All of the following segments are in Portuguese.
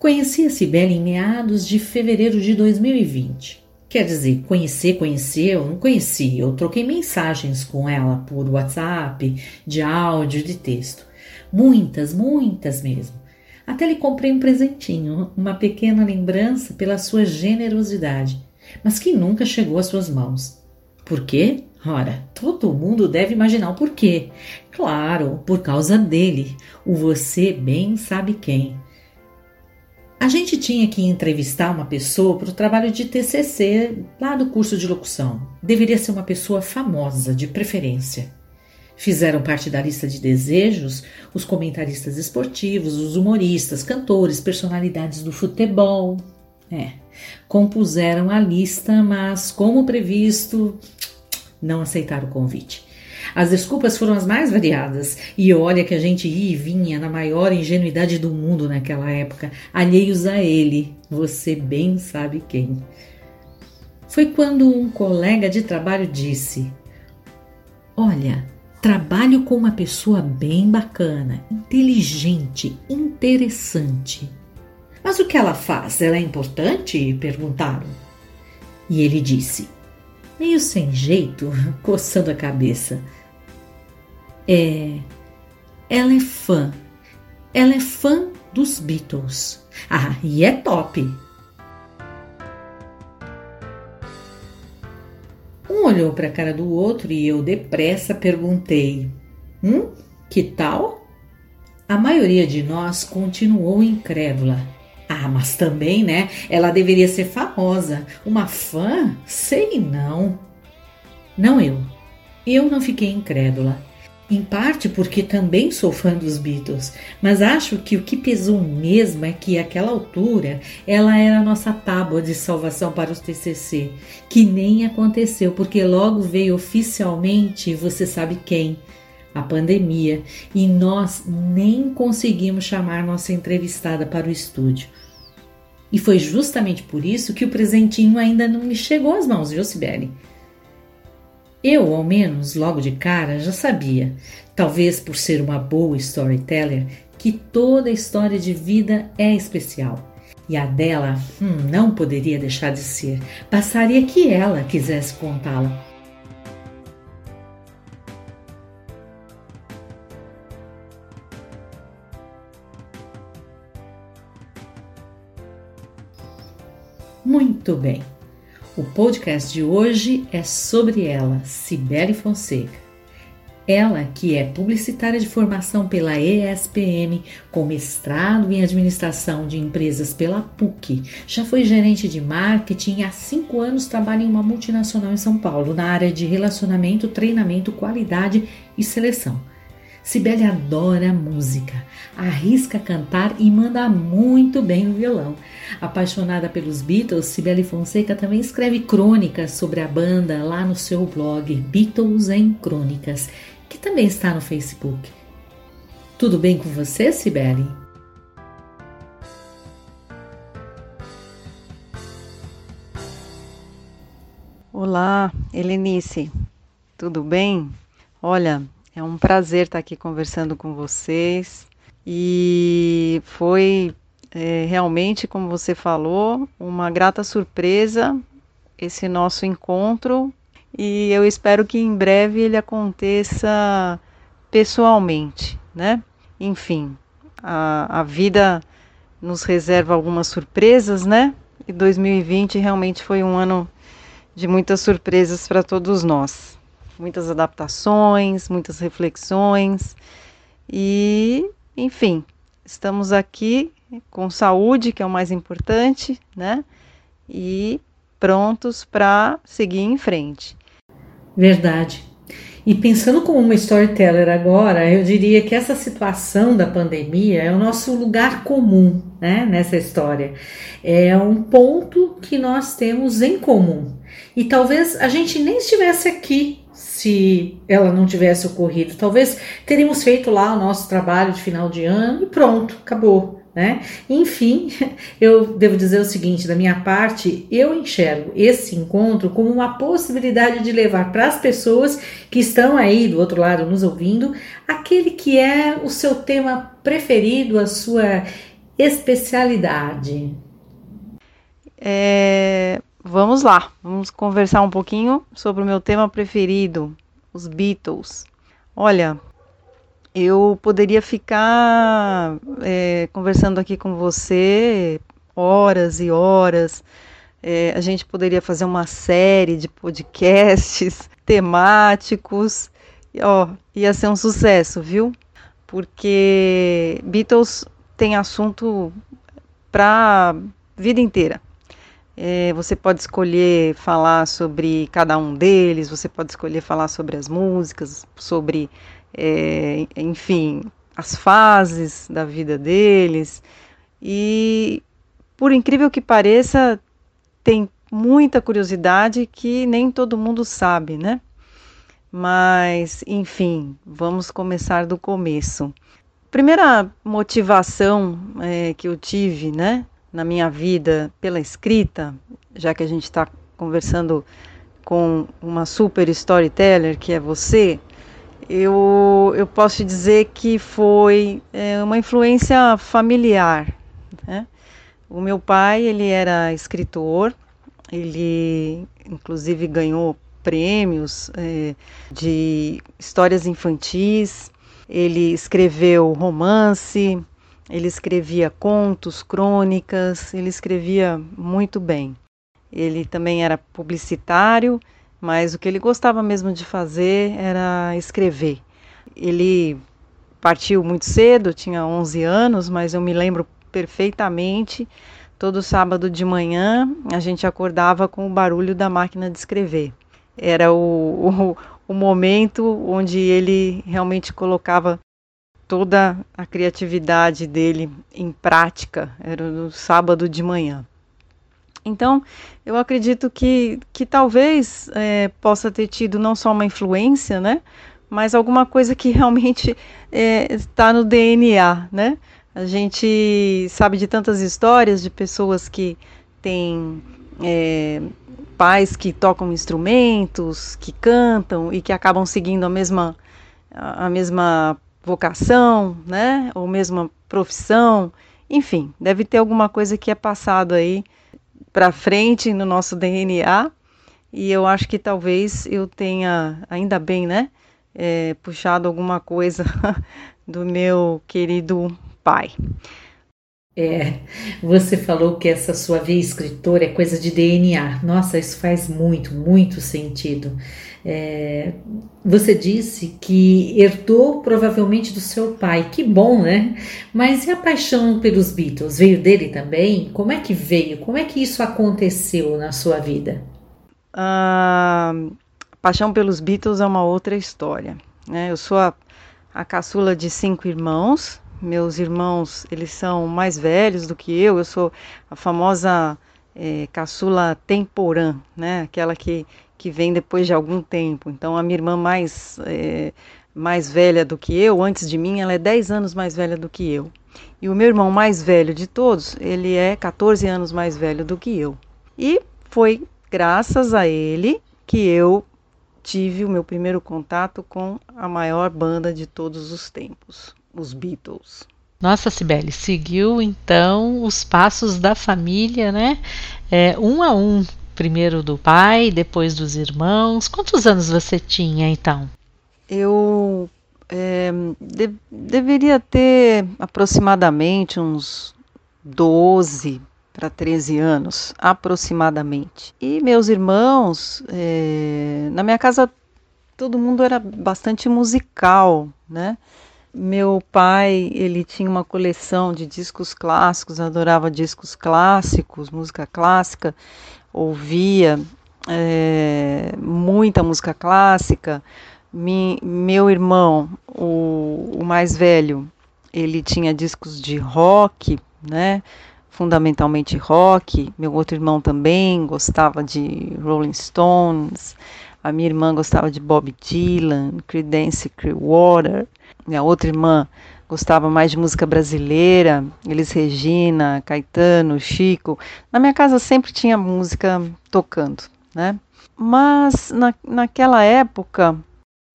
Conheci a Cibele em meados de fevereiro de 2020. Quer dizer, conhecer, conhecer, eu não conheci. Eu troquei mensagens com ela por WhatsApp, de áudio, de texto. Muitas, muitas mesmo. Até lhe comprei um presentinho, uma pequena lembrança pela sua generosidade, mas que nunca chegou às suas mãos. Por quê? Ora, todo mundo deve imaginar o porquê. Claro, por causa dele, o você bem sabe quem. A gente tinha que entrevistar uma pessoa para o trabalho de TCC lá do curso de locução. Deveria ser uma pessoa famosa, de preferência. Fizeram parte da lista de desejos os comentaristas esportivos, os humoristas, cantores, personalidades do futebol. É, compuseram a lista, mas, como previsto, não aceitaram o convite. As desculpas foram as mais variadas, e olha que a gente ia e vinha na maior ingenuidade do mundo naquela época, alheios a ele, você bem sabe quem. Foi quando um colega de trabalho disse: Olha, trabalho com uma pessoa bem bacana, inteligente, interessante. Mas o que ela faz? Ela é importante? perguntaram. E ele disse: meio sem jeito, coçando a cabeça. É. Ela é fã. Ela é fã dos Beatles. Ah, e é top! Um olhou para a cara do outro e eu depressa perguntei: Hum, que tal? A maioria de nós continuou incrédula. Ah, mas também, né? Ela deveria ser famosa. Uma fã? Sei não. Não eu. Eu não fiquei incrédula. Em parte porque também sou fã dos Beatles, mas acho que o que pesou mesmo é que, àquela altura, ela era a nossa tábua de salvação para os TCC, que nem aconteceu, porque logo veio oficialmente, você sabe quem, a pandemia, e nós nem conseguimos chamar nossa entrevistada para o estúdio. E foi justamente por isso que o presentinho ainda não me chegou às mãos, viu, Sibeli? Eu, ao menos, logo de cara, já sabia, talvez por ser uma boa storyteller, que toda história de vida é especial. E a dela hum, não poderia deixar de ser. Passaria que ela quisesse contá-la. Muito bem. O podcast de hoje é sobre ela, Cibele Fonseca. Ela, que é publicitária de formação pela ESPM, com mestrado em administração de empresas pela PUC, já foi gerente de marketing e há cinco anos trabalha em uma multinacional em São Paulo, na área de relacionamento, treinamento, qualidade e seleção. Cibele adora música, arrisca cantar e manda muito bem no violão. Apaixonada pelos Beatles, Cibele Fonseca também escreve crônicas sobre a banda lá no seu blog Beatles em Crônicas, que também está no Facebook. Tudo bem com você, Cibele? Olá, Helenice. Tudo bem? Olha, é um prazer estar aqui conversando com vocês e foi é, realmente, como você falou, uma grata surpresa esse nosso encontro e eu espero que em breve ele aconteça pessoalmente, né? Enfim, a, a vida nos reserva algumas surpresas, né? E 2020 realmente foi um ano de muitas surpresas para todos nós muitas adaptações, muitas reflexões e, enfim, estamos aqui com saúde, que é o mais importante, né? E prontos para seguir em frente. Verdade. E pensando como uma storyteller agora, eu diria que essa situação da pandemia é o nosso lugar comum né, nessa história. É um ponto que nós temos em comum. E talvez a gente nem estivesse aqui se ela não tivesse ocorrido. Talvez teríamos feito lá o nosso trabalho de final de ano e pronto, acabou. Né? Enfim, eu devo dizer o seguinte: da minha parte, eu enxergo esse encontro como uma possibilidade de levar para as pessoas que estão aí do outro lado nos ouvindo aquele que é o seu tema preferido, a sua especialidade? É, vamos lá, vamos conversar um pouquinho sobre o meu tema preferido, os Beatles. Olha, eu poderia ficar é, conversando aqui com você horas e horas. É, a gente poderia fazer uma série de podcasts temáticos. Ó, ia ser um sucesso, viu? Porque Beatles tem assunto para vida inteira. É, você pode escolher falar sobre cada um deles, você pode escolher falar sobre as músicas, sobre, é, enfim, as fases da vida deles. E, por incrível que pareça, tem muita curiosidade que nem todo mundo sabe, né? Mas, enfim, vamos começar do começo. Primeira motivação é, que eu tive, né, na minha vida pela escrita, já que a gente está conversando com uma super storyteller que é você, eu, eu posso te dizer que foi é, uma influência familiar. Né? O meu pai ele era escritor, ele inclusive ganhou prêmios é, de histórias infantis, ele escreveu romance, ele escrevia contos, crônicas, ele escrevia muito bem. Ele também era publicitário, mas o que ele gostava mesmo de fazer era escrever. Ele partiu muito cedo, tinha 11 anos, mas eu me lembro perfeitamente. Todo sábado de manhã a gente acordava com o barulho da máquina de escrever. Era o, o, o momento onde ele realmente colocava toda a criatividade dele em prática, era no sábado de manhã. Então, eu acredito que, que talvez é, possa ter tido não só uma influência, né, mas alguma coisa que realmente está é, no DNA, né? A gente sabe de tantas histórias de pessoas que têm é, pais que tocam instrumentos, que cantam e que acabam seguindo a mesma, a mesma vocação, né? Ou mesmo profissão, enfim, deve ter alguma coisa que é passado aí para frente no nosso DNA. E eu acho que talvez eu tenha, ainda bem, né? É, puxado alguma coisa do meu querido pai. É, você falou que essa sua veia escritora é coisa de DNA. Nossa, isso faz muito, muito sentido. É, você disse que herdou provavelmente do seu pai, que bom, né? Mas e a paixão pelos Beatles? Veio dele também? Como é que veio? Como é que isso aconteceu na sua vida? A paixão pelos Beatles é uma outra história. Né? Eu sou a, a caçula de cinco irmãos, meus irmãos, eles são mais velhos do que eu. Eu sou a famosa é, caçula temporã, né? Aquela que, que vem depois de algum tempo. Então, a minha irmã mais, é, mais velha do que eu, antes de mim, ela é 10 anos mais velha do que eu. E o meu irmão mais velho de todos, ele é 14 anos mais velho do que eu. E foi graças a ele que eu tive o meu primeiro contato com a maior banda de todos os tempos, os Beatles. Nossa, Sibeli, seguiu então os passos da família, né? É, um a um, primeiro do pai, depois dos irmãos. Quantos anos você tinha então? Eu é, de, deveria ter aproximadamente uns 12 para 13 anos, aproximadamente. E meus irmãos, é, na minha casa, todo mundo era bastante musical, né? Meu pai, ele tinha uma coleção de discos clássicos, adorava discos clássicos, música clássica, ouvia é, muita música clássica. Mi, meu irmão, o, o mais velho, ele tinha discos de rock, né? Fundamentalmente rock. Meu outro irmão também gostava de Rolling Stones. A minha irmã gostava de Bob Dylan, Creedence Clearwater. Minha outra irmã gostava mais de música brasileira, Elis Regina, Caetano, Chico. Na minha casa sempre tinha música tocando, né? Mas na, naquela época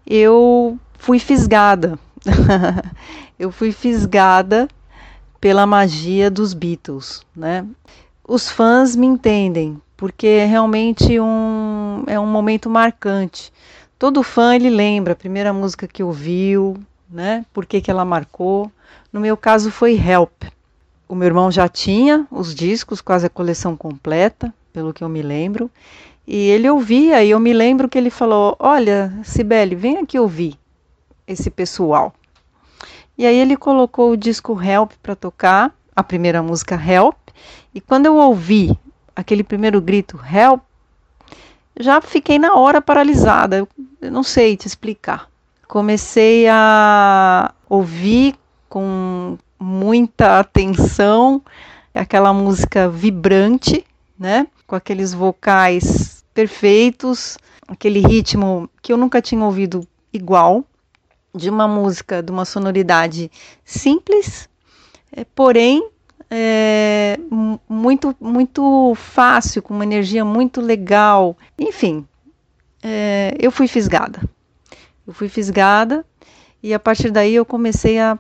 eu fui fisgada. eu fui fisgada pela magia dos Beatles, né? Os fãs me entendem, porque é realmente um, é um momento marcante. Todo fã ele lembra a primeira música que ouviu, né? Por que, que ela marcou. No meu caso foi Help. O meu irmão já tinha os discos, quase a coleção completa, pelo que eu me lembro. E ele ouvia, e eu me lembro que ele falou: Olha, Cibele, vem aqui ouvir esse pessoal. E aí ele colocou o disco Help para tocar, a primeira música Help, e quando eu ouvi aquele primeiro grito Help, já fiquei na hora paralisada. Eu não sei te explicar. Comecei a ouvir com muita atenção aquela música vibrante, né? Com aqueles vocais perfeitos, aquele ritmo que eu nunca tinha ouvido igual, de uma música de uma sonoridade simples, é, porém é, muito muito fácil, com uma energia muito legal. Enfim, é, eu fui fisgada. Eu fui fisgada e a partir daí eu comecei a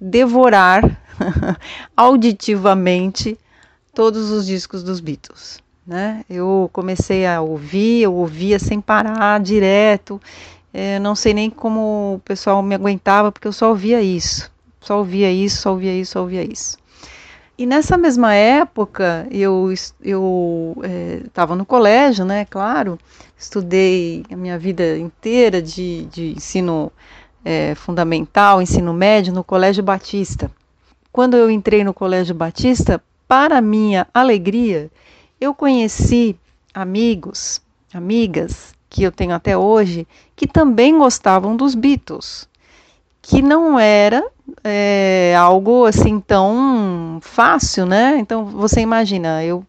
devorar auditivamente todos os discos dos Beatles. Né? Eu comecei a ouvir, eu ouvia sem parar, direto, é, não sei nem como o pessoal me aguentava, porque eu só ouvia isso. Só ouvia isso, só ouvia isso, só ouvia isso. E nessa mesma época, eu estava é, no colégio, né? Claro, estudei a minha vida inteira de, de ensino é, fundamental, ensino médio, no Colégio Batista. Quando eu entrei no Colégio Batista, para minha alegria, eu conheci amigos, amigas que eu tenho até hoje, que também gostavam dos Beatles, que não era é, algo assim tão fácil, né? Então você imagina, eu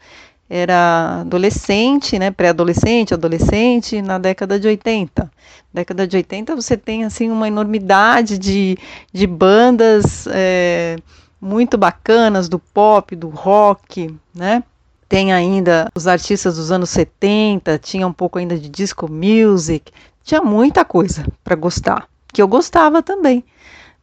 era adolescente, né, pré-adolescente, adolescente, na década de 80. Década de 80 você tem assim uma enormidade de, de bandas é, muito bacanas do pop, do rock, né? tem ainda os artistas dos anos 70, tinha um pouco ainda de disco music, tinha muita coisa para gostar, que eu gostava também.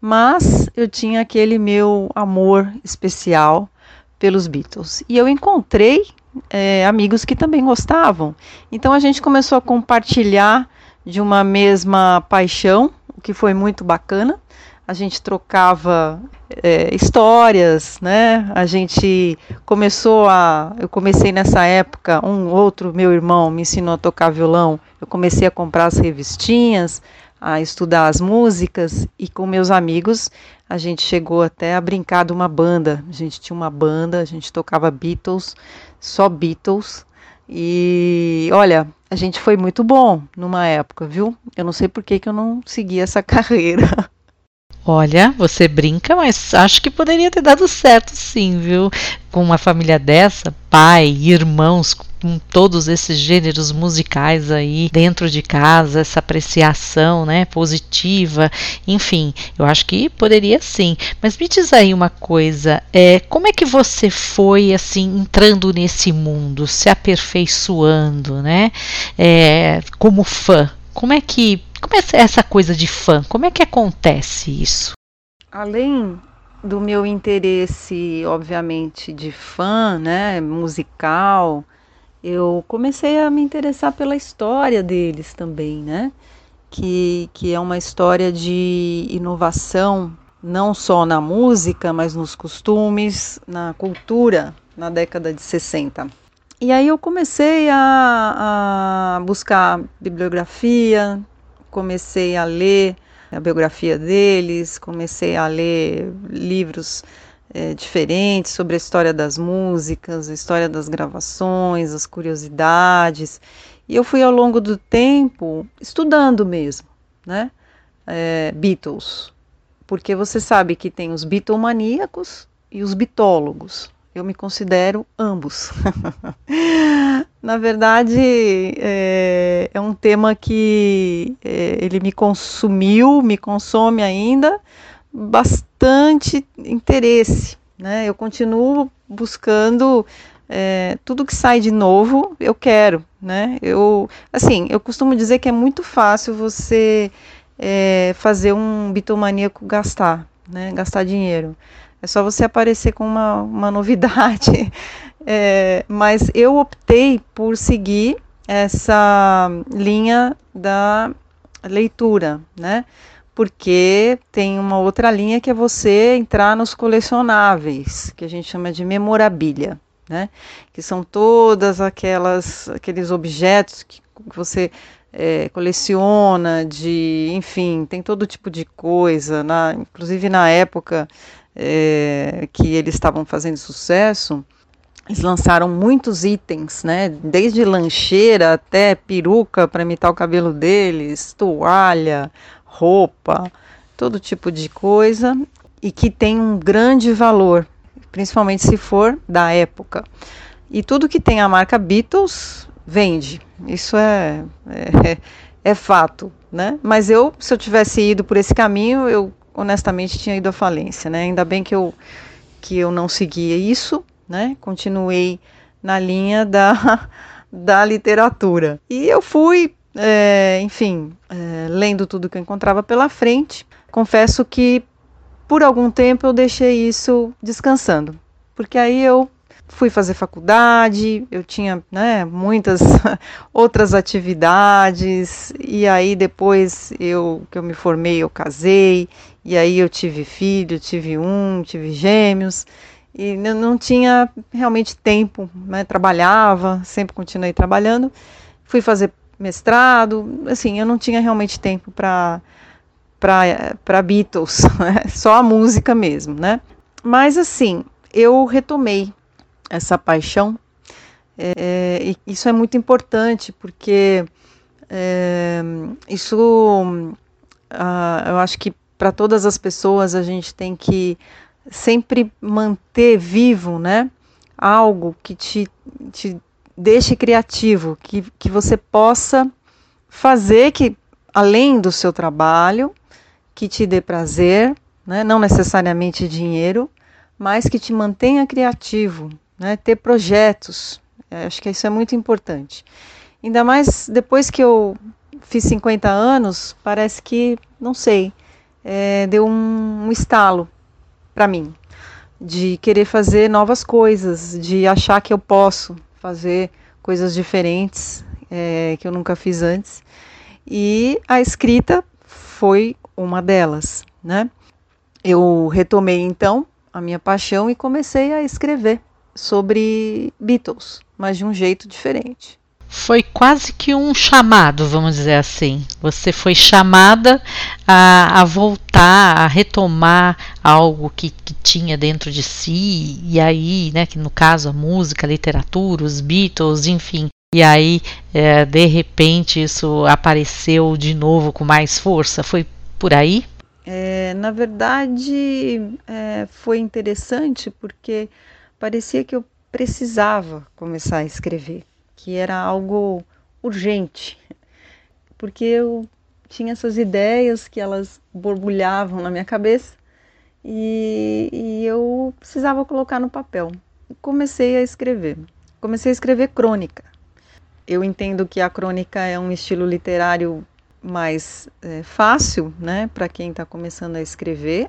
Mas eu tinha aquele meu amor especial pelos Beatles. E eu encontrei é, amigos que também gostavam. Então a gente começou a compartilhar de uma mesma paixão, o que foi muito bacana a gente trocava é, histórias, né? A gente começou a. Eu comecei nessa época, um outro meu irmão me ensinou a tocar violão. Eu comecei a comprar as revistinhas, a estudar as músicas e com meus amigos a gente chegou até a brincar de uma banda. A gente tinha uma banda, a gente tocava Beatles, só Beatles. E olha, a gente foi muito bom numa época, viu? Eu não sei por que, que eu não segui essa carreira. Olha, você brinca, mas acho que poderia ter dado certo sim, viu? Com uma família dessa, pai, irmãos, com todos esses gêneros musicais aí dentro de casa, essa apreciação, né, positiva, enfim, eu acho que poderia sim. Mas me diz aí uma coisa, é, como é que você foi assim entrando nesse mundo, se aperfeiçoando, né, é, como fã? Como é que como é essa coisa de fã? Como é que acontece isso? Além do meu interesse, obviamente, de fã, né, musical, eu comecei a me interessar pela história deles também, né? Que, que é uma história de inovação, não só na música, mas nos costumes, na cultura, na década de 60. E aí eu comecei a, a buscar bibliografia, comecei a ler a biografia deles, comecei a ler livros é, diferentes sobre a história das músicas, a história das gravações, as curiosidades. E eu fui ao longo do tempo estudando mesmo, né? É, Beatles, porque você sabe que tem os bitomaníacos e os bitólogos. Eu me considero ambos. Na verdade, é, é, um tema que é, ele me consumiu, me consome ainda bastante interesse. Né? Eu continuo buscando é, tudo que sai de novo, eu quero. Né? Eu, assim, eu costumo dizer que é muito fácil você é, fazer um bitomaníaco gastar, né? gastar dinheiro. É só você aparecer com uma, uma novidade. É, mas eu optei por seguir essa linha da leitura, né? Porque tem uma outra linha que é você entrar nos colecionáveis, que a gente chama de memorabilia, né? Que são todas aquelas aqueles objetos que você é, coleciona, de, enfim, tem todo tipo de coisa. Na, inclusive na época é, que eles estavam fazendo sucesso, eles lançaram muitos itens, né? Desde lancheira até peruca para imitar o cabelo deles, toalha, roupa, todo tipo de coisa e que tem um grande valor, principalmente se for da época. E tudo que tem a marca Beatles vende. Isso é, é, é fato, né? Mas eu, se eu tivesse ido por esse caminho, eu honestamente tinha ido à falência, né? Ainda bem que eu que eu não seguia isso, né? Continuei na linha da, da literatura. E eu fui, é, enfim, é, lendo tudo que eu encontrava pela frente. Confesso que por algum tempo eu deixei isso descansando, porque aí eu fui fazer faculdade, eu tinha né, muitas outras atividades, e aí depois eu que eu me formei, eu casei, e aí eu tive filho, tive um, tive gêmeos, e não tinha realmente tempo, né? trabalhava, sempre continuei trabalhando, fui fazer mestrado, assim, eu não tinha realmente tempo para para Beatles, né? só a música mesmo, né? Mas assim, eu retomei essa paixão, é, e isso é muito importante porque é, isso, ah, eu acho que para todas as pessoas a gente tem que sempre manter vivo, né? Algo que te, te deixe criativo, que, que você possa fazer que, além do seu trabalho, que te dê prazer, né? não necessariamente dinheiro, mas que te mantenha criativo, né? ter projetos. É, acho que isso é muito importante. Ainda mais depois que eu fiz 50 anos, parece que, não sei, é, deu um, um estalo para mim, de querer fazer novas coisas, de achar que eu posso fazer coisas diferentes é, que eu nunca fiz antes. E a escrita foi uma delas, né? Eu retomei então a minha paixão e comecei a escrever sobre Beatles, mas de um jeito diferente foi quase que um chamado, vamos dizer assim. Você foi chamada a, a voltar, a retomar algo que, que, tinha dentro de si, e aí, né, que no caso a música, a literatura, os Beatles, enfim. E aí, é, de repente, isso apareceu de novo com mais força. Foi por aí? É, na verdade, é, foi interessante porque parecia que eu precisava começar a escrever que era algo urgente, porque eu tinha essas ideias que elas borbulhavam na minha cabeça e, e eu precisava colocar no papel. Comecei a escrever. Comecei a escrever crônica. Eu entendo que a crônica é um estilo literário mais é, fácil, né, para quem está começando a escrever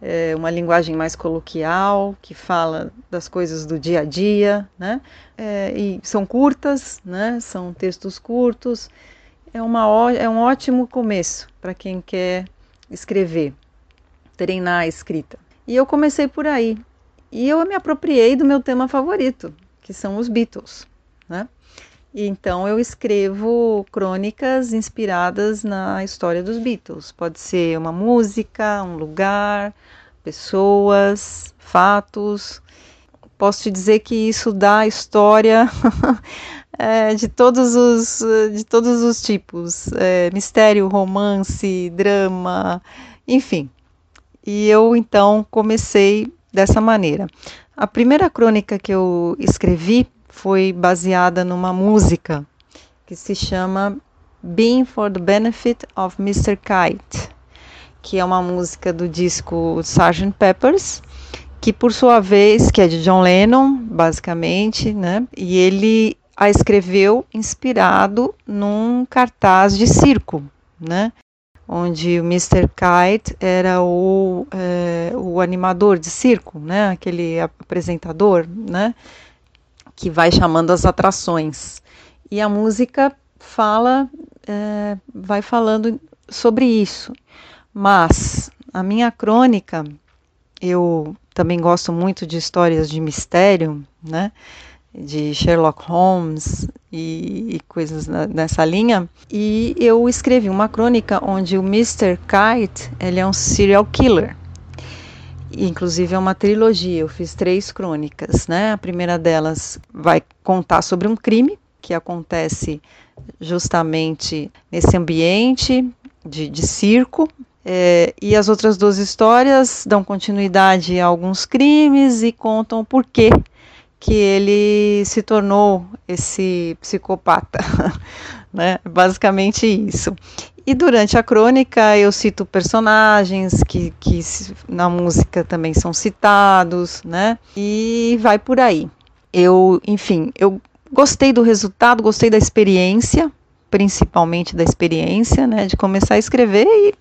é uma linguagem mais coloquial, que fala das coisas do dia a dia, né? É, e são curtas, né? São textos curtos. É, uma, é um ótimo começo para quem quer escrever, treinar a escrita. E eu comecei por aí. E eu me apropriei do meu tema favorito, que são os Beatles, né? E então eu escrevo crônicas inspiradas na história dos Beatles. Pode ser uma música, um lugar, pessoas, fatos. Posso te dizer que isso dá história é, de, todos os, de todos os tipos: é, mistério, romance, drama, enfim. E eu então comecei dessa maneira. A primeira crônica que eu escrevi foi baseada numa música que se chama Being for the Benefit of Mr. Kite, que é uma música do disco Sgt. Peppers, que por sua vez, que é de John Lennon, basicamente, né? E ele a escreveu inspirado num cartaz de circo, né? onde o Mr. Kite era o, é, o animador de circo, né? Aquele apresentador, né? Que vai chamando as atrações. E a música fala, é, vai falando sobre isso. Mas a minha crônica, eu também gosto muito de histórias de mistério, né? De Sherlock Holmes e, e coisas na, nessa linha. E eu escrevi uma crônica onde o Mr. Kite ele é um serial killer. Inclusive é uma trilogia. Eu fiz três crônicas, né? A primeira delas vai contar sobre um crime que acontece justamente nesse ambiente de, de circo. É, e as outras duas histórias dão continuidade a alguns crimes e contam o porquê que ele se tornou esse psicopata. né? Basicamente isso. E durante a crônica eu cito personagens que, que na música também são citados, né? E vai por aí. Eu, enfim, eu gostei do resultado, gostei da experiência, principalmente da experiência, né, de começar a escrever e,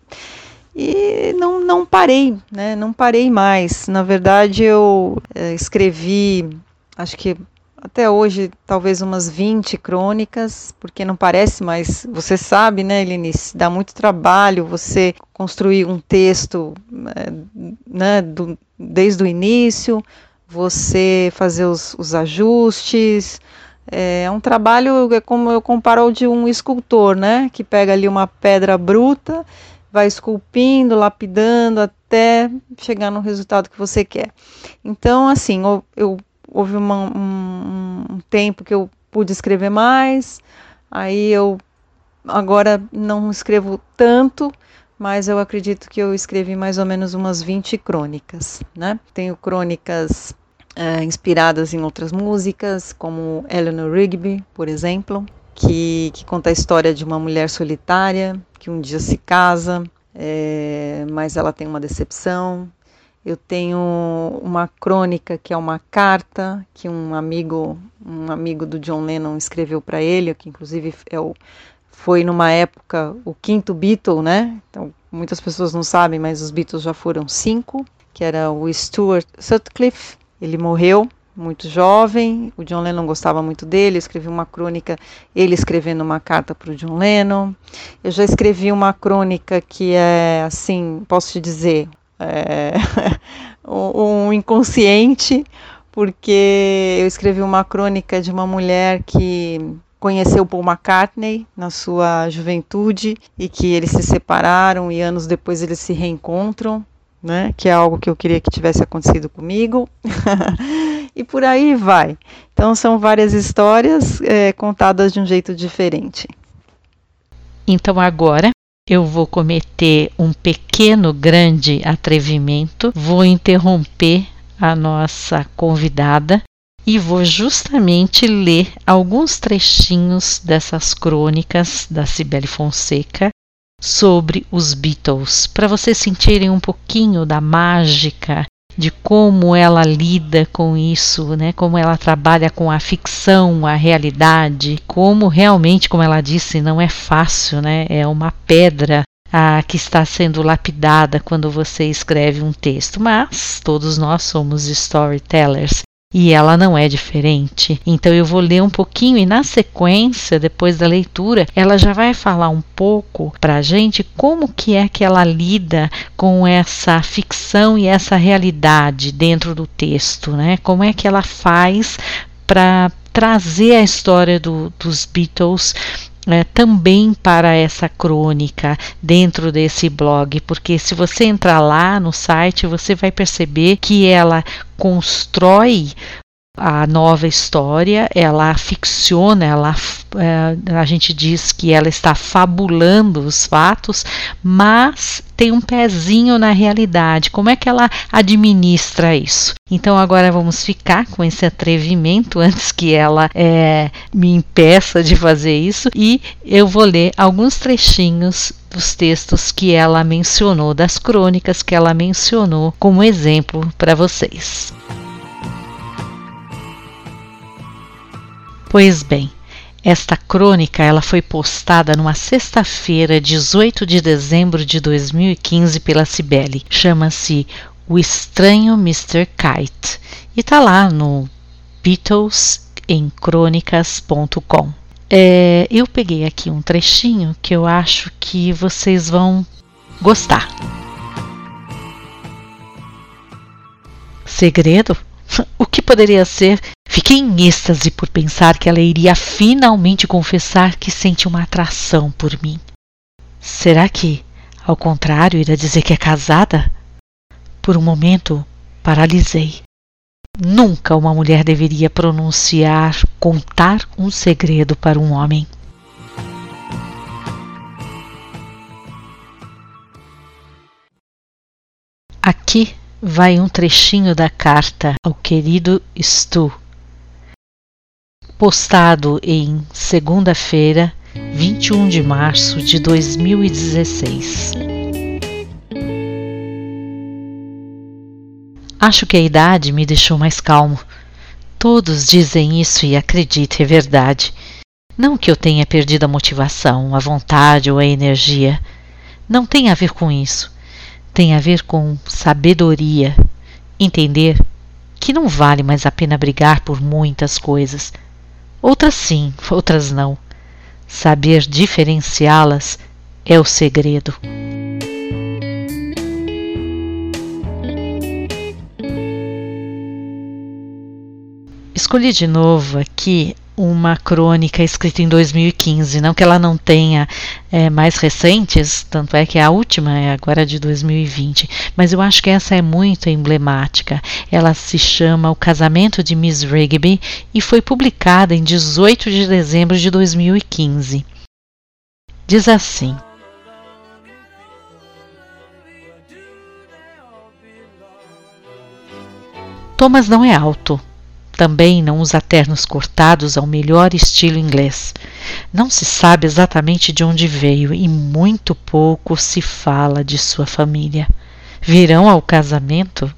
e não, não parei, né, não parei mais. Na verdade, eu é, escrevi, acho que até hoje, talvez umas 20 crônicas, porque não parece, mas você sabe, né, Elinice, dá muito trabalho você construir um texto é, né, do, desde o início, você fazer os, os ajustes, é um trabalho, é como eu comparo ao de um escultor, né? Que pega ali uma pedra bruta, vai esculpindo, lapidando até chegar no resultado que você quer. Então, assim, eu, eu houve uma, um, um tempo que eu pude escrever mais, aí eu agora não escrevo tanto, mas eu acredito que eu escrevi mais ou menos umas 20 crônicas, né? Tenho crônicas uh, inspiradas em outras músicas, como Eleanor Rigby, por exemplo, que, que conta a história de uma mulher solitária que um dia se casa, é, mas ela tem uma decepção. Eu tenho uma crônica que é uma carta que um amigo, um amigo do John Lennon escreveu para ele, que inclusive é o, foi numa época o quinto Beatle, né? Então muitas pessoas não sabem, mas os Beatles já foram cinco, que era o Stuart Sutcliffe, ele morreu muito jovem, o John Lennon gostava muito dele, eu escrevi uma crônica, ele escrevendo uma carta para o John Lennon. Eu já escrevi uma crônica que é, assim, posso te dizer, é, um inconsciente, porque eu escrevi uma crônica de uma mulher que conheceu Paul McCartney na sua juventude e que eles se separaram e anos depois eles se reencontram né? Que é algo que eu queria que tivesse acontecido comigo. e por aí vai. Então são várias histórias é, contadas de um jeito diferente. Então agora eu vou cometer um pequeno grande atrevimento, vou interromper a nossa convidada e vou justamente ler alguns trechinhos dessas crônicas da Cibele Fonseca sobre os Beatles, para vocês sentirem um pouquinho da mágica de como ela lida com isso, né? Como ela trabalha com a ficção, a realidade, como realmente, como ela disse, não é fácil, né? É uma pedra a, que está sendo lapidada quando você escreve um texto, mas todos nós somos storytellers e ela não é diferente. Então eu vou ler um pouquinho e na sequência, depois da leitura, ela já vai falar um pouco para a gente como que é que ela lida com essa ficção e essa realidade dentro do texto, né? Como é que ela faz para trazer a história do, dos Beatles é, também para essa crônica dentro desse blog, porque se você entrar lá no site, você vai perceber que ela constrói a nova história, ela ficciona, ela, é, a gente diz que ela está fabulando os fatos, mas tem um pezinho na realidade. Como é que ela administra isso? Então agora vamos ficar com esse atrevimento antes que ela é, me impeça de fazer isso e eu vou ler alguns trechinhos dos textos que ela mencionou, das crônicas que ela mencionou como exemplo para vocês. Pois bem, Esta crônica ela foi postada numa sexta-feira, 18 de dezembro de 2015 pela Cibele. Chama-se O Estranho Mr. Kite e está lá no Beatles em. É, eu peguei aqui um trechinho que eu acho que vocês vão gostar. Segredo? O que poderia ser? Fiquei em êxtase por pensar que ela iria finalmente confessar que sente uma atração por mim. Será que, ao contrário, irá dizer que é casada? Por um momento, paralisei. Nunca uma mulher deveria pronunciar, contar um segredo para um homem. Aqui vai um trechinho da carta ao querido Stu, postado em segunda-feira, 21 de março de 2016. Acho que a idade me deixou mais calmo. Todos dizem isso e acredito, é verdade. Não que eu tenha perdido a motivação, a vontade ou a energia. Não tem a ver com isso. Tem a ver com sabedoria. Entender que não vale mais a pena brigar por muitas coisas. Outras sim, outras não. Saber diferenciá-las é o segredo. Escolhi de novo aqui uma crônica escrita em 2015, não que ela não tenha é, mais recentes, tanto é que a última é agora de 2020, mas eu acho que essa é muito emblemática. Ela se chama O Casamento de Miss Rigby e foi publicada em 18 de dezembro de 2015. Diz assim: Thomas não é alto também não usa ternos cortados ao melhor estilo inglês. Não se sabe exatamente de onde veio e muito pouco se fala de sua família. Virão ao casamento?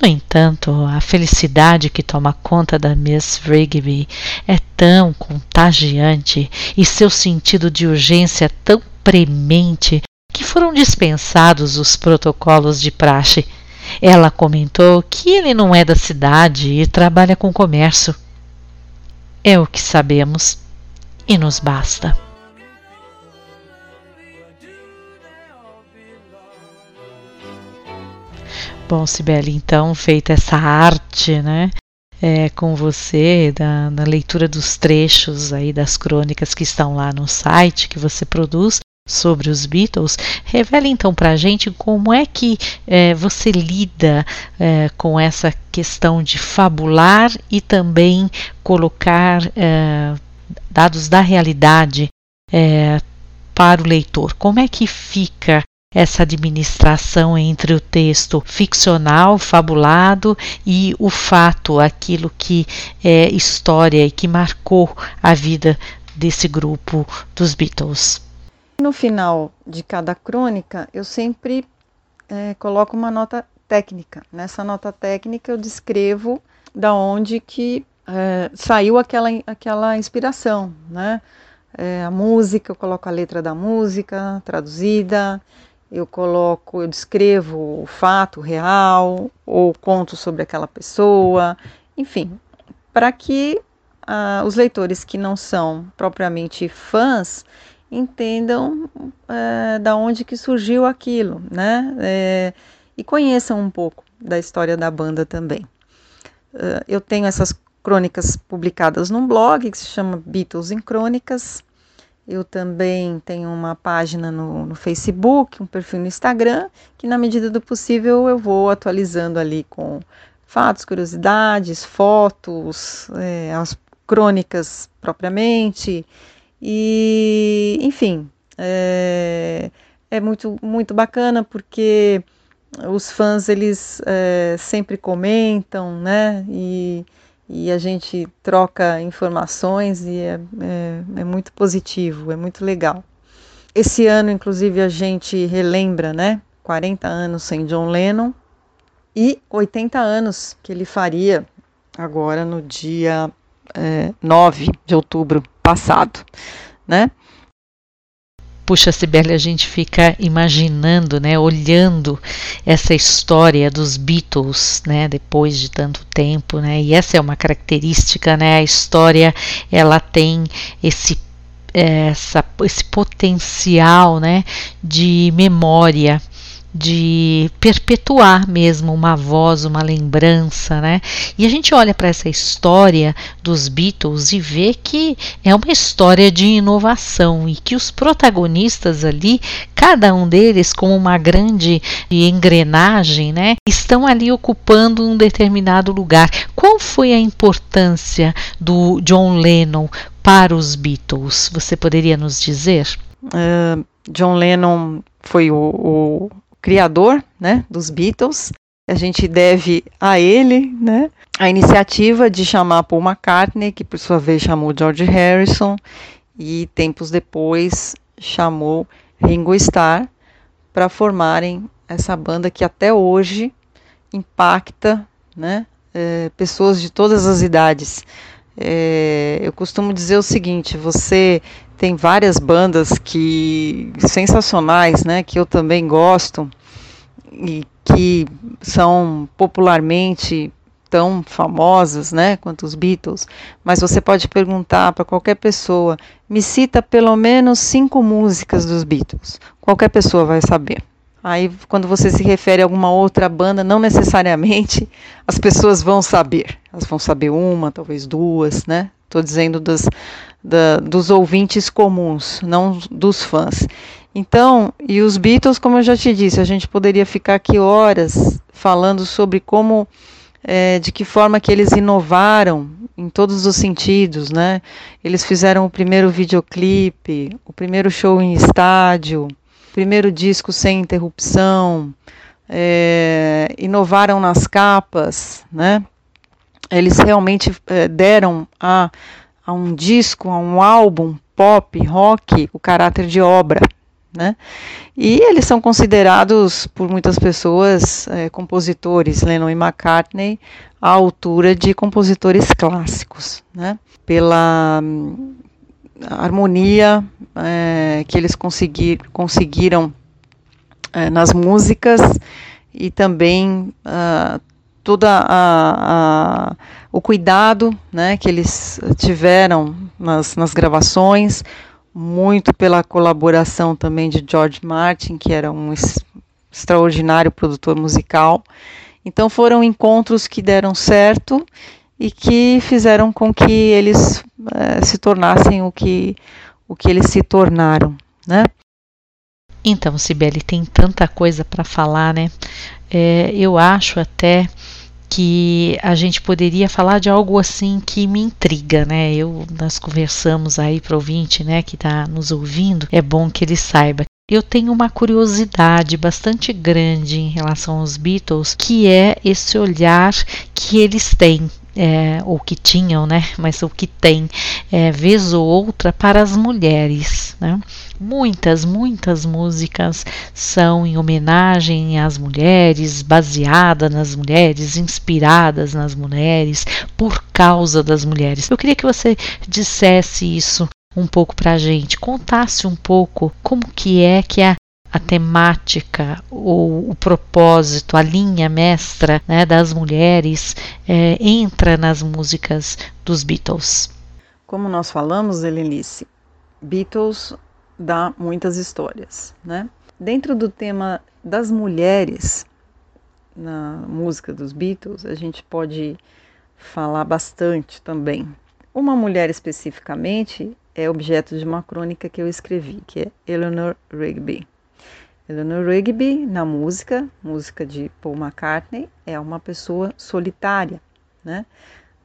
No entanto, a felicidade que toma conta da Miss Rigby é tão contagiante e seu sentido de urgência tão premente que foram dispensados os protocolos de praxe ela comentou que ele não é da cidade e trabalha com comércio. É o que sabemos e nos basta. Bom, Sibeli, então, feita essa arte, né, é, com você, da, na leitura dos trechos aí das crônicas que estão lá no site que você produz, sobre os Beatles, revela então para a gente como é que é, você lida é, com essa questão de fabular e também colocar é, dados da realidade para o leitor. Como é que fica essa administração entre o texto ficcional, fabulado e o fato, aquilo que é história e que marcou a vida desse grupo dos Beatles? No final de cada crônica, eu sempre é, coloco uma nota técnica. Nessa nota técnica, eu descrevo da onde que é, saiu aquela, aquela inspiração, né? É, a música, eu coloco a letra da música traduzida, eu coloco, eu descrevo o fato real ou conto sobre aquela pessoa, enfim, para que ah, os leitores que não são propriamente fãs entendam é, da onde que surgiu aquilo, né? É, e conheçam um pouco da história da banda também. Uh, eu tenho essas crônicas publicadas num blog que se chama Beatles em Crônicas. Eu também tenho uma página no, no, Facebook, um perfil no Instagram, que na medida do possível eu vou atualizando ali com fatos, curiosidades, fotos, é, as crônicas propriamente, e, enfim, é, é muito, muito bacana porque os fãs eles é, sempre comentam, né? E, e a gente troca informações e é, é, é, muito positivo, é muito legal. Esse ano, inclusive, a gente relembra, né? 40 anos sem John Lennon e 80 anos que ele faria agora no dia é, 9 de outubro passado, né? Puxa, Sibeli, a gente fica imaginando, né, olhando essa história dos Beatles, né, depois de tanto tempo, né, e essa é uma característica, né, a história, ela tem esse essa, esse potencial, né, de memória, de perpetuar mesmo uma voz, uma lembrança, né? E a gente olha para essa história dos Beatles e vê que é uma história de inovação e que os protagonistas ali, cada um deles como uma grande engrenagem, né, estão ali ocupando um determinado lugar. Qual foi a importância do John Lennon para os Beatles? Você poderia nos dizer? Uh, John Lennon foi o, o criador né, dos Beatles. A gente deve a ele né, a iniciativa de chamar Paul McCartney, que por sua vez chamou George Harrison, e tempos depois chamou Ringo Starr para formarem essa banda que até hoje impacta né, é, pessoas de todas as idades. É, eu costumo dizer o seguinte: você tem várias bandas que sensacionais, né, que eu também gosto e que são popularmente tão famosas, né, quanto os Beatles, mas você pode perguntar para qualquer pessoa, me cita pelo menos cinco músicas dos Beatles. Qualquer pessoa vai saber. Aí, quando você se refere a alguma outra banda, não necessariamente as pessoas vão saber. Elas vão saber uma, talvez duas, né? Estou dizendo das, da, dos ouvintes comuns, não dos fãs. Então, e os Beatles, como eu já te disse, a gente poderia ficar aqui horas falando sobre como, é, de que forma que eles inovaram em todos os sentidos, né? Eles fizeram o primeiro videoclipe, o primeiro show em estádio, o primeiro disco sem interrupção, é, inovaram nas capas, né? Eles realmente é, deram a a um disco, a um álbum pop, rock, o caráter de obra. Né? E eles são considerados por muitas pessoas é, compositores, Lennon e McCartney, à altura de compositores clássicos, né? pela hum, harmonia é, que eles conseguir, conseguiram é, nas músicas e também uh, toda a, a, o cuidado né, que eles tiveram nas, nas gravações, muito pela colaboração também de George Martin, que era um extraordinário produtor musical. Então foram encontros que deram certo e que fizeram com que eles é, se tornassem o que, o que eles se tornaram, né? Então, Sibeli, tem tanta coisa para falar, né? É, eu acho até que a gente poderia falar de algo assim que me intriga, né? Eu nós conversamos aí para ouvinte, né, que está nos ouvindo, é bom que ele saiba. Eu tenho uma curiosidade bastante grande em relação aos Beatles, que é esse olhar que eles têm é, ou que tinham, né? Mas o que tem, é, vez ou outra, para as mulheres. Né? Muitas, muitas músicas são em homenagem às mulheres, baseadas nas mulheres, inspiradas nas mulheres, por causa das mulheres. Eu queria que você dissesse isso um pouco para a gente, contasse um pouco como que é que a a temática, o, o propósito, a linha mestra né, das mulheres é, entra nas músicas dos Beatles. Como nós falamos, Helenice, Beatles dá muitas histórias, né? Dentro do tema das mulheres na música dos Beatles, a gente pode falar bastante também. Uma mulher especificamente é objeto de uma crônica que eu escrevi, que é Eleanor Rigby. Eleanor Rigby, na música, música de Paul McCartney, é uma pessoa solitária, né?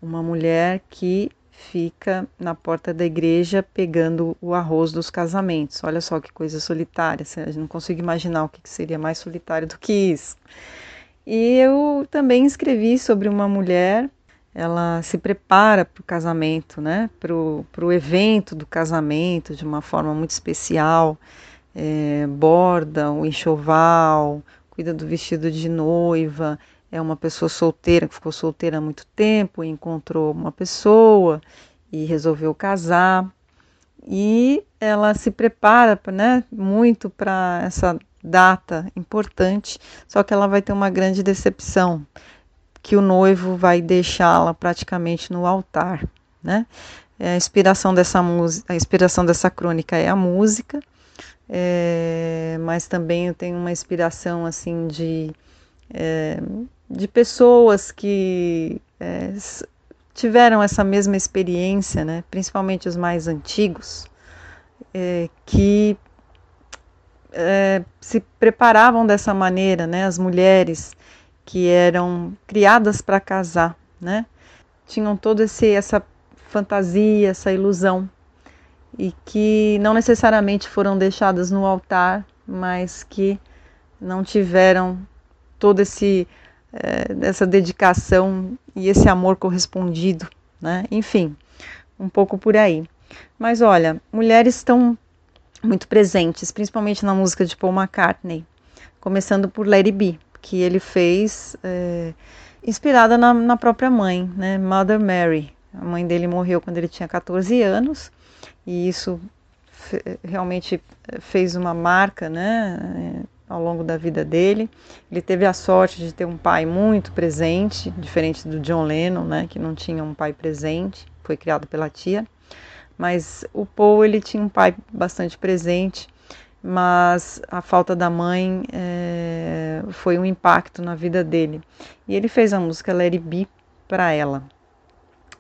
Uma mulher que fica na porta da igreja pegando o arroz dos casamentos. Olha só que coisa solitária, a gente não consigo imaginar o que seria mais solitário do que isso. E eu também escrevi sobre uma mulher, ela se prepara para o casamento, né? Para o evento do casamento de uma forma muito especial é, borda o enxoval, cuida do vestido de noiva, é uma pessoa solteira que ficou solteira há muito tempo, encontrou uma pessoa e resolveu casar. E ela se prepara né, muito para essa data importante, só que ela vai ter uma grande decepção, que o noivo vai deixá-la praticamente no altar, né? A inspiração dessa música, a inspiração dessa crônica é a música, é, mas também eu tenho uma inspiração assim de é, de pessoas que é, tiveram essa mesma experiência, né? Principalmente os mais antigos, é, que é, se preparavam dessa maneira, né? As mulheres que eram criadas para casar, né? Tinham toda essa fantasia, essa ilusão e que não necessariamente foram deixadas no altar, mas que não tiveram todo esse é, essa dedicação e esse amor correspondido, né? Enfim, um pouco por aí. Mas olha, mulheres estão muito presentes, principalmente na música de Paul McCartney, começando por Lady B, que ele fez é, inspirada na, na, própria mãe, né, Mother Mary. A mãe dele morreu quando ele tinha 14 anos e isso realmente fez uma marca, né, ao longo da vida dele. Ele teve a sorte de ter um pai muito presente, diferente do John Lennon, né, que não tinha um pai presente, foi criado pela tia mas o Paul ele tinha um pai bastante presente, mas a falta da mãe é, foi um impacto na vida dele. E ele fez a música It Be para ela.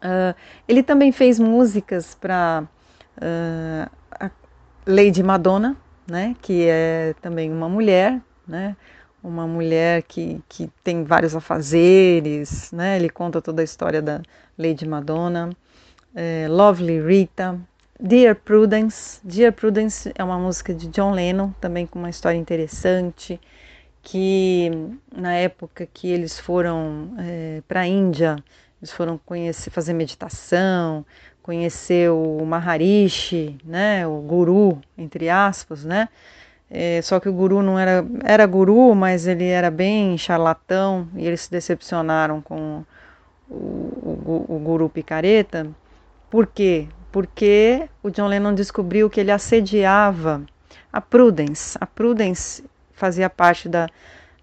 Uh, ele também fez músicas para uh, a Lady Madonna, né, que é também uma mulher, né, uma mulher que, que tem vários afazeres, né, ele conta toda a história da Lady Madonna é, Lovely Rita, Dear Prudence. Dear Prudence é uma música de John Lennon, também com uma história interessante, que na época que eles foram é, para a Índia, eles foram conhecer, fazer meditação, conhecer o Maharishi, né, o guru, entre aspas, né, é, só que o guru não era, era guru, mas ele era bem charlatão e eles se decepcionaram com o, o, o guru picareta por quê? Porque o John Lennon descobriu que ele assediava a Prudence. A Prudence fazia parte da,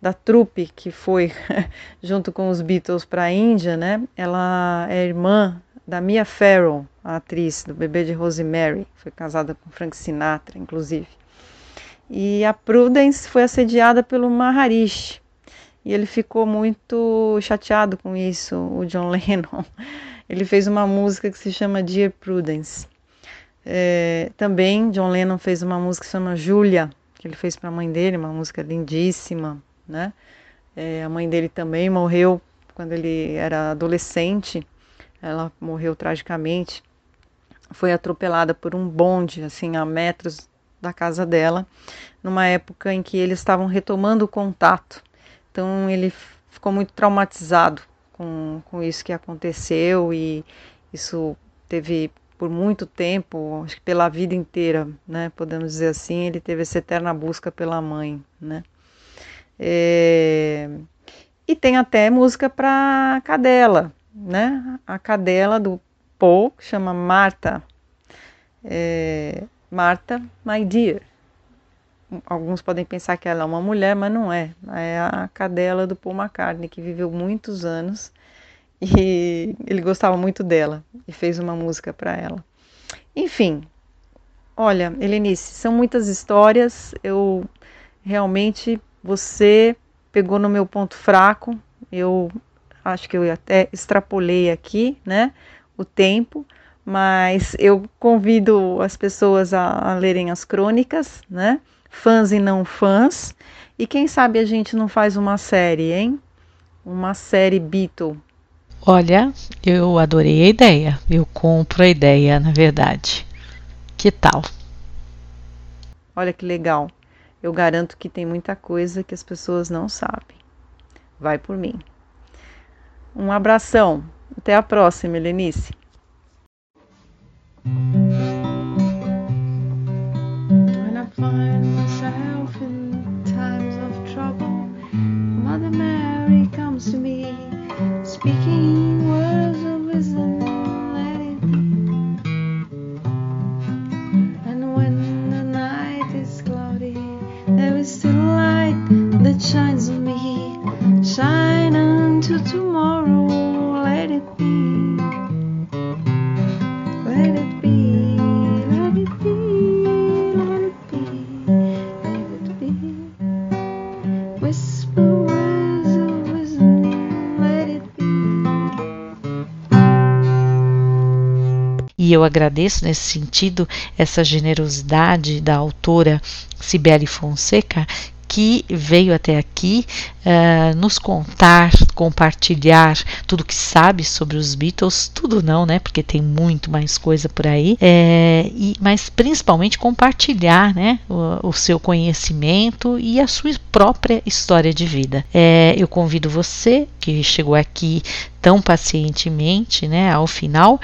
da trupe que foi junto com os Beatles para a Índia, né? Ela é irmã da Mia Farrow, a atriz do bebê de Rosemary, foi casada com Frank Sinatra, inclusive. E a Prudence foi assediada pelo Maharishi. E ele ficou muito chateado com isso, o John Lennon ele fez uma música que se chama Dear Prudence. É, também John Lennon fez uma música que se chama Julia, que ele fez para a mãe dele, uma música lindíssima, né? É, a mãe dele também morreu quando ele era adolescente. Ela morreu tragicamente. Foi atropelada por um bonde, assim, a metros da casa dela, numa época em que eles estavam retomando o contato. Então ele ficou muito traumatizado com, com isso que aconteceu e isso teve por muito tempo, acho que pela vida inteira, né? Podemos dizer assim, ele teve essa eterna busca pela mãe, né? É... E tem até música para cadela, né? A cadela do Paul, que chama Marta. É... Marta, my dear. Alguns podem pensar que ela é uma mulher, mas não é. É a cadela do Paul McCartney, que viveu muitos anos e ele gostava muito dela e fez uma música para ela. Enfim, olha, Helenice, são muitas histórias. Eu realmente você pegou no meu ponto fraco. Eu acho que eu até extrapolei aqui, né, o tempo, mas eu convido as pessoas a, a lerem as crônicas, né? fãs e não fãs. E quem sabe a gente não faz uma série, hein? Uma série Beatle. Olha, eu adorei a ideia. Eu compro a ideia, na verdade. Que tal? Olha que legal. Eu garanto que tem muita coisa que as pessoas não sabem. Vai por mim. Um abração. Até a próxima, Helenice. E eu agradeço nesse sentido essa generosidade da autora Cibele Fonseca, que veio até aqui uh, nos contar, compartilhar tudo que sabe sobre os Beatles, tudo não, né? Porque tem muito mais coisa por aí, é, e, mas principalmente compartilhar, né? O, o, seu conhecimento e a sua própria história de vida. É, eu convido você que chegou aqui tão pacientemente, né? Ao final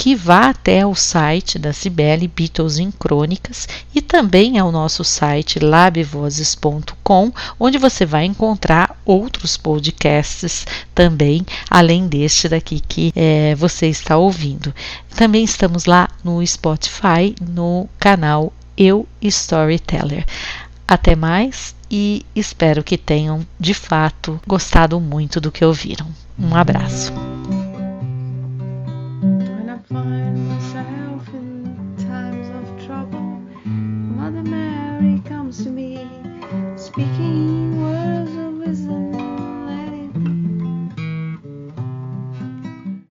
que vá até o site da Cibele Beatles em Crônicas e também ao nosso site labvozes.com, onde você vai encontrar outros podcasts também, além deste daqui que é, você está ouvindo. Também estamos lá no Spotify, no canal Eu Storyteller. Até mais e espero que tenham de fato gostado muito do que ouviram. Um abraço.